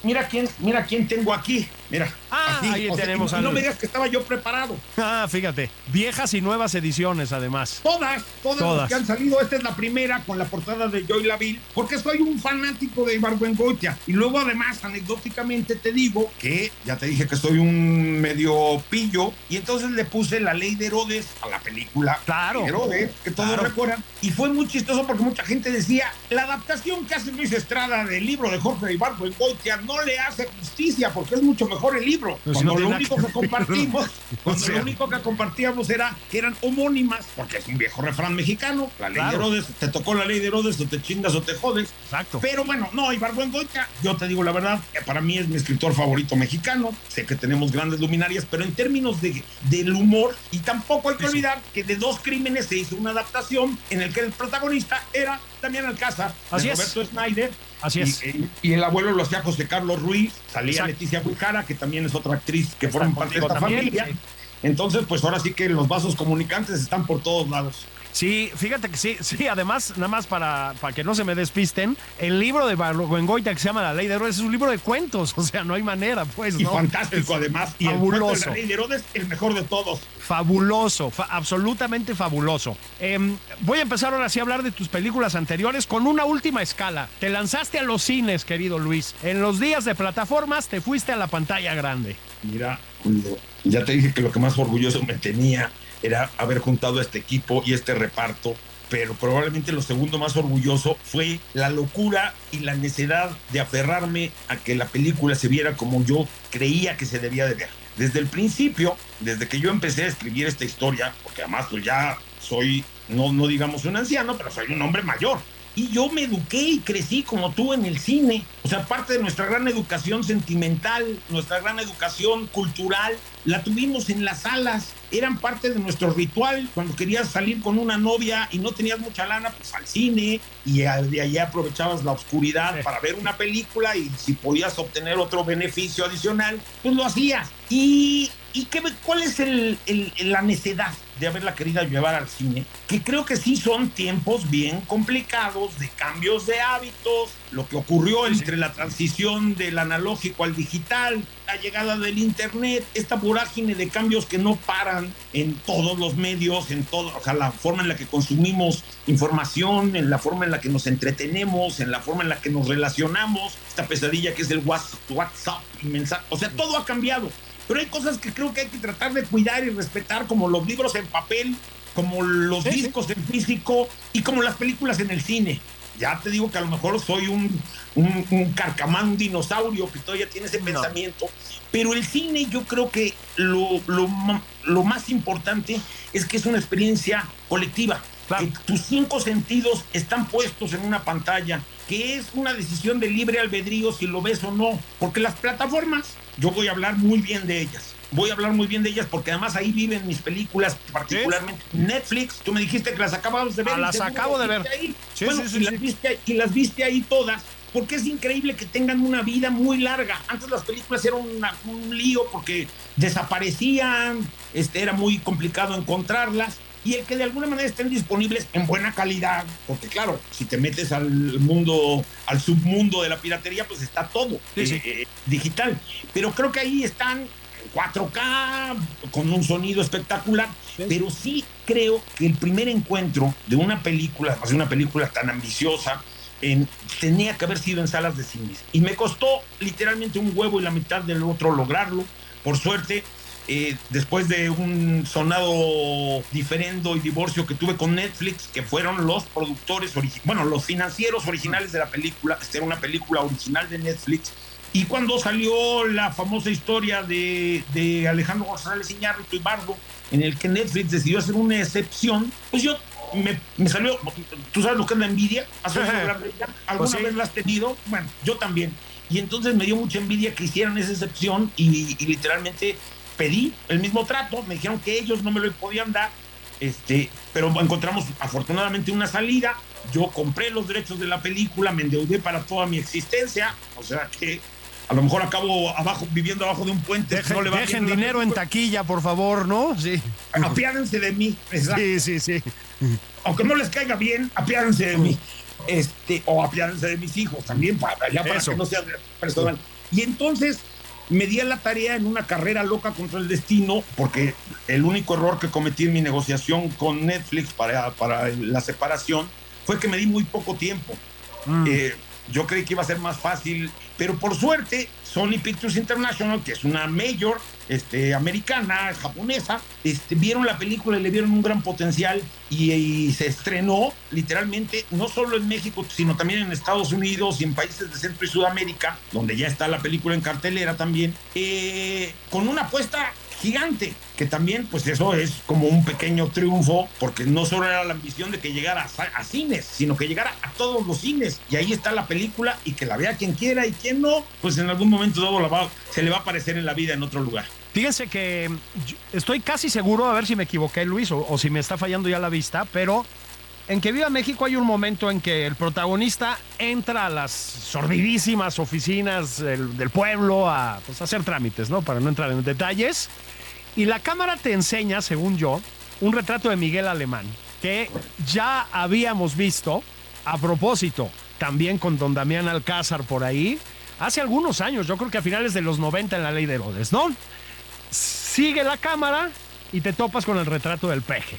mira quién, mira quién tengo aquí. Mira.
Ah, ahí tenemos
No me digas que estaba yo preparado.
Ah, fíjate. Viejas y nuevas ediciones, además.
Todas, todas, las que han salido. Esta es la primera con la portada de Joy Laville, porque soy un fanático de Ibargüengoitia. Y luego, además, anecdóticamente te digo que ya te dije que soy un medio pillo. Y entonces le puse la ley de Herodes a la película.
Claro.
Herodes, que todos recuerdan. Y fue muy chistoso porque mucha gente decía: la adaptación que hace Luis Estrada del libro de Jorge Ibargüengoitia no le hace justicia porque es mucho mejor el libro. [laughs] cuando lo único que, compartimos, cuando lo único que compartíamos era que eran homónimas, porque es un viejo refrán mexicano, la ley de Herodes, te tocó la ley de Herodes, o te chingas o te jodes.
Exacto.
Pero bueno, no, Ibargüengoitia, yo te digo la verdad, para mí es mi escritor favorito mexicano, sé que tenemos grandes luminarias, pero en términos de, del humor, y tampoco hay que olvidar que de dos crímenes se hizo una adaptación en el que el protagonista era también Alcázar,
Así
de Roberto Schneider,
Así es.
Y, el abuelo lo hacía José Carlos Ruiz, salía Leticia Bucara, que también es otra actriz que forma parte de esta familia. Entonces, pues ahora sí que los vasos comunicantes están por todos lados.
Sí, fíjate que sí, sí, además, nada más para, para que no se me despisten, el libro de Barlogoengoita que se llama La Ley de Herodes es un libro de cuentos, [laughs] o sea, no hay manera, pues, ¿no?
Y fantástico, además. Y fabuloso. El de La Ley de Herodes, el mejor de todos.
Fabuloso, absolutamente fabuloso. Em, voy a empezar ahora sí a hablar de tus películas anteriores con una última escala. Te lanzaste a los cines, querido Luis. En los días de plataformas te fuiste a la pantalla grande.
Mira, ya te dije que lo que más orgulloso me tenía era haber juntado este equipo y este reparto, pero probablemente lo segundo más orgulloso fue la locura y la necesidad de aferrarme a que la película se viera como yo creía que se debía de ver. Desde el principio, desde que yo empecé a escribir esta historia, porque además pues ya soy, no, no digamos un anciano, pero soy un hombre mayor. Y yo me eduqué y crecí como tú en el cine. O sea, parte de nuestra gran educación sentimental, nuestra gran educación cultural, la tuvimos en las salas. Eran parte de nuestro ritual. Cuando querías salir con una novia y no tenías mucha lana, pues al cine. Y de allá aprovechabas la oscuridad para ver una película y si podías obtener otro beneficio adicional, pues lo hacías. ¿Y, y qué, cuál es el, la necesidad? de haberla querido llevar al cine, que creo que sí son tiempos bien complicados de cambios de hábitos, lo que ocurrió entre la transición del analógico al digital, la llegada del internet, esta vorágine de cambios que no paran en todos los medios, en todo, o sea, la forma en la que consumimos información, en la forma en la que nos entretenemos, en la forma en la que nos relacionamos, esta pesadilla que es el WhatsApp o sea, todo ha cambiado. Pero hay cosas que creo que hay que tratar de cuidar y respetar, como los libros en papel, como los discos en físico y como las películas en el cine. Ya te digo que a lo mejor soy un, un, carcamán, un dinosaurio que todavía tiene ese pensamiento, pero el cine yo creo que lo, lo, lo, más importante es que es una experiencia colectiva. Que tus cinco sentidos están puestos en una pantalla, que es una decisión de libre albedrío si lo ves o no, porque las plataformas, yo voy a hablar muy bien de ellas voy a hablar muy bien de ellas porque además ahí viven mis películas, particularmente Netflix. Tú me dijiste que las acababas de ver.
las acabo de ver.
Sí, bueno, y, las viste, y las viste ahí todas porque es increíble que tengan una vida muy larga. Antes las películas eran un lío porque desaparecían, este, era muy complicado encontrarlas y el que de alguna manera estén disponibles en buena calidad, porque claro, si te metes al mundo, al submundo de la piratería, pues está todo eh, eh, digital. Pero creo que ahí están 4K, con un sonido espectacular, pero sí creo que el primer encuentro de una película, de una película tan ambiciosa, en, tenía que haber sido en salas de cines. Y me costó literalmente un huevo y la mitad del otro lograrlo. Por suerte, eh, después de un sonado diferendo y divorcio que tuve con Netflix, que fueron los productores, bueno, los financieros originales de la película, esta era una película original de Netflix, y cuando salió la famosa historia de, de Alejandro González Iñárritu y Bardo, en el que Netflix decidió hacer una excepción, pues yo me, me salió, tú sabes lo que es la envidia, ¿alguna pues vez la has tenido? Bueno, yo también. Y entonces me dio mucha envidia que hicieran esa excepción y, y literalmente pedí el mismo trato, me dijeron que ellos no me lo podían dar, este, pero encontramos afortunadamente una salida. Yo compré los derechos de la película, me endeudé para toda mi existencia, o sea que a lo mejor acabo abajo viviendo abajo de un puente.
Dejen, dinero en taquilla, por favor, ¿no? Sí.
Apiádense de mí.
Sí, sí, sí.
Aunque no les caiga bien, apiádense de mí. Este, o apiádense de mis hijos también, para, ya para que no sea personal. Y entonces me di a la tarea en una carrera loca contra el destino, porque el único error que cometí en mi negociación con Netflix para, para la separación fue que me di muy poco tiempo. Mm. Eh, yo creí que iba a ser más fácil, pero por suerte Sony Pictures International, que es una mayor este, americana, japonesa, este, vieron la película y le vieron un gran potencial y, se estrenó literalmente no solo en México, sino también en Estados Unidos y en países de Centro y Sudamérica, donde ya está la película en cartelera también, eh, con una apuesta gigante, que también pues eso es como un pequeño triunfo, porque no solo era la ambición de que llegara a, cines, sino que llegara a todos los cines, y ahí está la película, y que la vea quien quiera y quien no, pues en algún momento dado se le va a aparecer en la vida en otro lugar.
Fíjense que estoy casi seguro, a ver si me equivoqué Luis, o si me está fallando ya la vista, pero en que Viva México hay un momento en que el protagonista entra a las sordidísimas oficinas del, pueblo a pues, hacer trámites, ¿no? Para no entrar en detalles. Y la cámara te enseña, según yo, un retrato de Miguel Alemán, que ya habíamos visto a propósito, también con don Damián Alcázar por ahí, hace algunos años, yo creo que a finales de los 90 en la ley de Herodes, ¿no? Sigue la cámara y te topas con el retrato del peje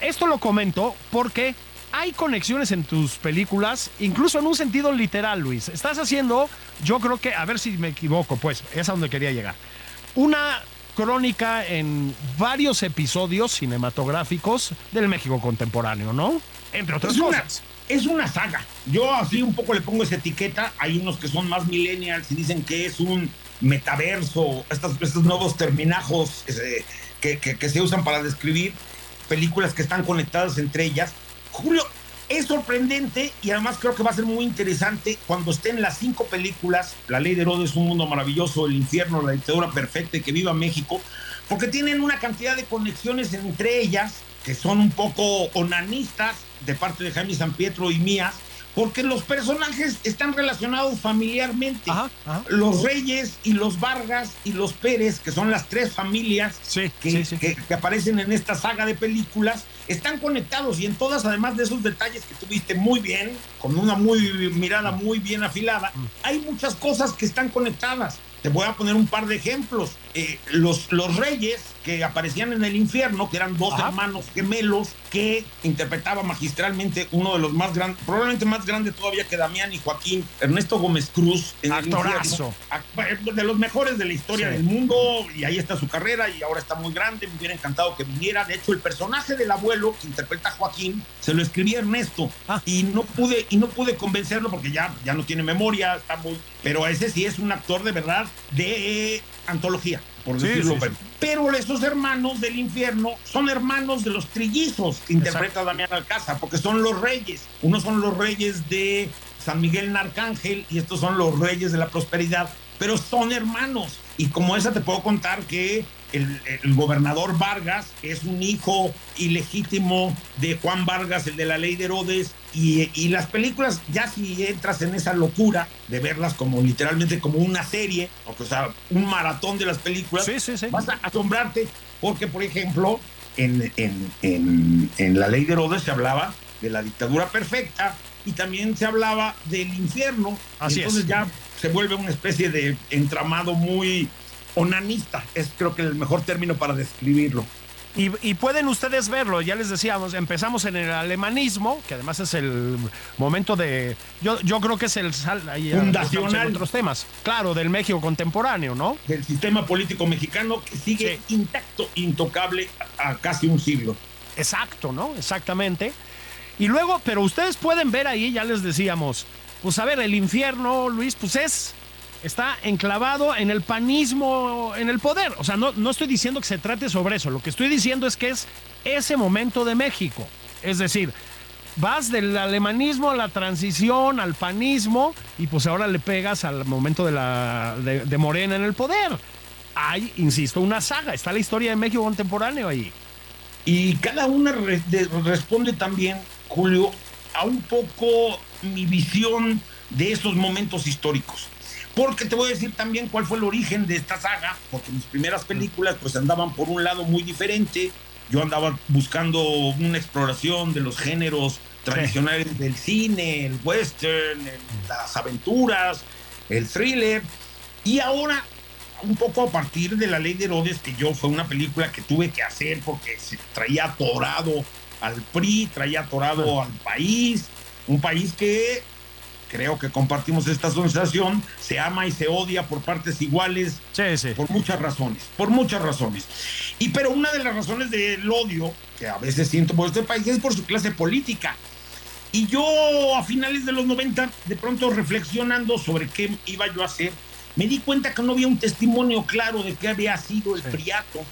esto lo comento porque hay conexiones en tus películas, incluso en un sentido literal, Luis. Estás haciendo, yo creo que, a ver si me equivoco, pues, es a donde quería llegar. Una crónica en varios episodios cinematográficos del México contemporáneo, ¿no? Entre otras cosas.
es una saga. Yo así un poco le pongo esa etiqueta. Hay unos que son más millennials y dicen que es un metaverso, estos, estos nuevos terminajos que se usan para describir películas que están conectadas entre ellas. Julio, es sorprendente y además creo que va a ser muy interesante cuando estén las cinco películas, La Ley de Herodes, Un Mundo Maravilloso, El Infierno, La Dictadura Perfecta y Que Viva México, porque tienen una cantidad de conexiones entre ellas que son un poco onanistas de parte de Jaime San Pietro y mías, porque los personajes están relacionados familiarmente. Los Reyes y los Vargas y los Pérez, que son las tres familias que, aparecen en esta saga de películas, están conectados y en todas, además de esos detalles que tuviste muy bien, con una muy mirada muy bien afilada, mm. hay muchas cosas que están conectadas. Te voy a poner un par de ejemplos. Eh, los, los reyes que aparecían en el infierno, que eran dos hermanos gemelos que interpretaba magistralmente uno de los más grandes, probablemente más grande todavía que Damián y Joaquín, Ernesto Gómez Cruz.
En Actorazo.
de los mejores de la historia del mundo, y ahí está su carrera, y ahora está muy grande, me hubiera encantado que viniera. De hecho, el personaje del abuelo que interpreta a Joaquín, se lo escribía Ernesto, ah. y no pude, y no pude convencerlo porque ya, ya no tiene memoria, está muy. Pero ese sí es un actor de verdad de antología por decirlo Pero esos hermanos del infierno son hermanos de los trillizos que interpreta Damián Alcázar, porque son los reyes. Unos son los reyes de San Miguel Arcángel y estos son los reyes de la prosperidad, pero son hermanos. Y como esa te puedo contar que el, gobernador Vargas, que es un hijo ilegítimo de Juan Vargas, el de la ley de Herodes, y, las películas, ya si entras en esa locura de verlas como literalmente como una serie, o sea, un maratón de las películas, vas a asombrarte, porque por ejemplo, en, en, en la ley de Herodes se hablaba de la dictadura perfecta, y también se hablaba del infierno. Así entonces ya se vuelve una especie de entramado muy onanista, es creo que el mejor término para describirlo.
Y, pueden ustedes verlo, ya les decíamos, empezamos en el alemanismo, que además es el momento de. Yo, yo creo que es el
ahí, fundacional.
otros temas, claro, del México contemporáneo, ¿no?
Del sistema político mexicano que sigue intacto, intocable a casi un siglo.
Exacto, ¿no? Exactamente. Y luego, pero ustedes pueden ver ahí, ya les decíamos, pues a ver, el infierno, Luis, pues es, está enclavado en el panismo, en el poder. O sea, no, no estoy diciendo que se trate sobre eso, lo que estoy diciendo es que es ese momento de México. Es decir, vas del alemanismo a la transición, al panismo, y pues ahora le pegas al momento de, la, de, Morena en el poder. Hay, insisto, una saga, está la historia de México contemporáneo ahí.
Y cada una responde también Julio, a un poco mi visión de esos momentos históricos. Porque te voy a decir también cuál fue el origen de esta saga, porque mis primeras películas pues andaban por un lado muy diferente. Yo andaba buscando una exploración de los géneros tradicionales del cine, el western, las aventuras, el thriller. Y ahora, un poco a partir de La Ley de Herodes, que yo fue una película que tuve que hacer porque se traía atorado al PRI, traía atorado al país, un país que creo que compartimos esta sensación, se ama y se odia por partes iguales, por muchas razones, por muchas razones. Y pero una de las razones del odio que a veces siento por este país es por su clase política. Y yo a finales de los 90, de pronto reflexionando sobre qué iba yo a hacer, me di cuenta que no había un testimonio claro de qué había sido el priato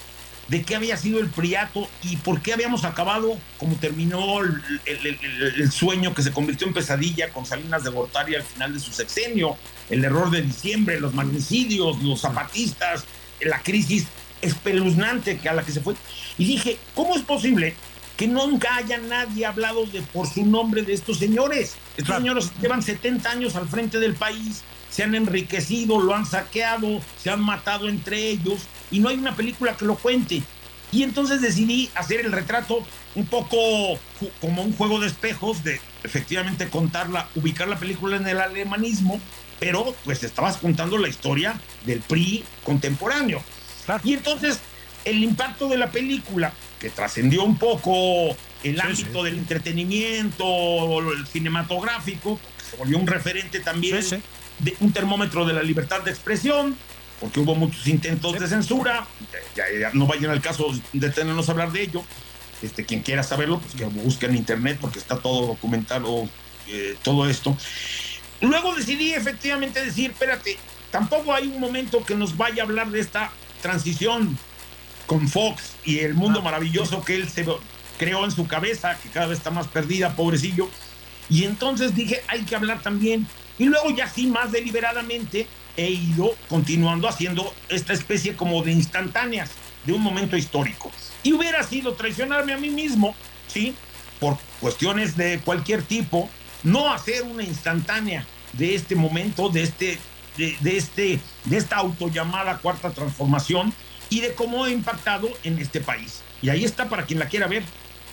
de qué había sido el Priato y por qué habíamos acabado como terminó el, sueño que se convirtió en pesadilla con Salinas de Gortari al final de su sexenio, el error de diciembre, los magnicidios, los zapatistas, la crisis espeluznante que a la que se fue. Y dije, ¿cómo es posible que nunca haya nadie hablado de, por su nombre de estos señores? Estos señores llevan 70 años al frente del país, se han enriquecido, lo han saqueado, se han matado entre ellos y no hay una película que lo cuente. Y entonces decidí hacer el retrato un poco como un juego de espejos, de efectivamente contarla, ubicar la película en el alemanismo, pero pues estabas contando la historia del PRI contemporáneo. Y entonces el impacto de la película, que trascendió un poco el ámbito del entretenimiento, el cinematográfico, se volvió un referente también de un termómetro de la libertad de expresión, porque hubo muchos intentos de censura, ya, no vayan al caso de tenernos a hablar de ello. Este, quien quiera saberlo, pues que busque en internet porque está todo documentado, eh, todo esto. Luego decidí efectivamente decir, espérate, tampoco hay un momento que nos vaya a hablar de esta transición con Fox y el mundo ah, maravilloso que él se creó en su cabeza, que cada vez está más perdida, pobrecillo. Y entonces dije, hay que hablar también y luego ya sí, más deliberadamente, he ido continuando haciendo esta especie como de instantáneas de un momento histórico. Y hubiera sido traicionarme a mí mismo, ¿sí? Por cuestiones de cualquier tipo, no hacer una instantánea de este momento, de este, de, de este, de esta autollamada cuarta transformación y de cómo ha impactado en este país. Y ahí está para quien la quiera ver.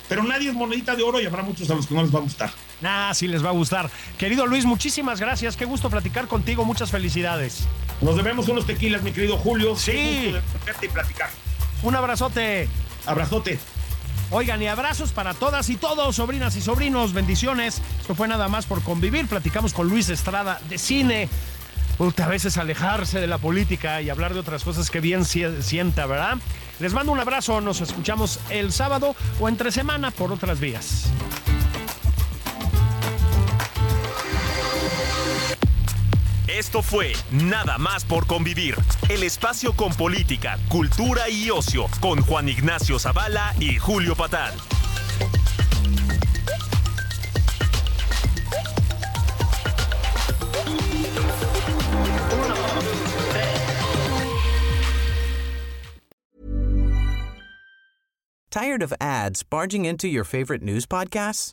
Pero nadie es monedita de oro y habrá muchos a los que no les va a gustar.
Ah, sí les va a gustar. Querido Luis, muchísimas gracias. Qué gusto platicar contigo. Muchas felicidades.
Nos debemos unos tequilas, mi querido Julio.
Sí.
y platicar.
Un abrazote.
Abrazote.
Oigan, y abrazos para todas y todos, sobrinas y sobrinos, bendiciones. Esto fue nada más por convivir. Platicamos con Luis Estrada de cine. a veces alejarse de la política y hablar de otras cosas que bien sienta, ¿verdad? Les mando un abrazo, nos escuchamos el sábado o entre semana por otras vías.
Esto fue Nada más por convivir, el espacio con política, cultura y ocio, con Juan Ignacio Zavala y Julio Patal.
Tired of ads barging into your favorite news podcasts?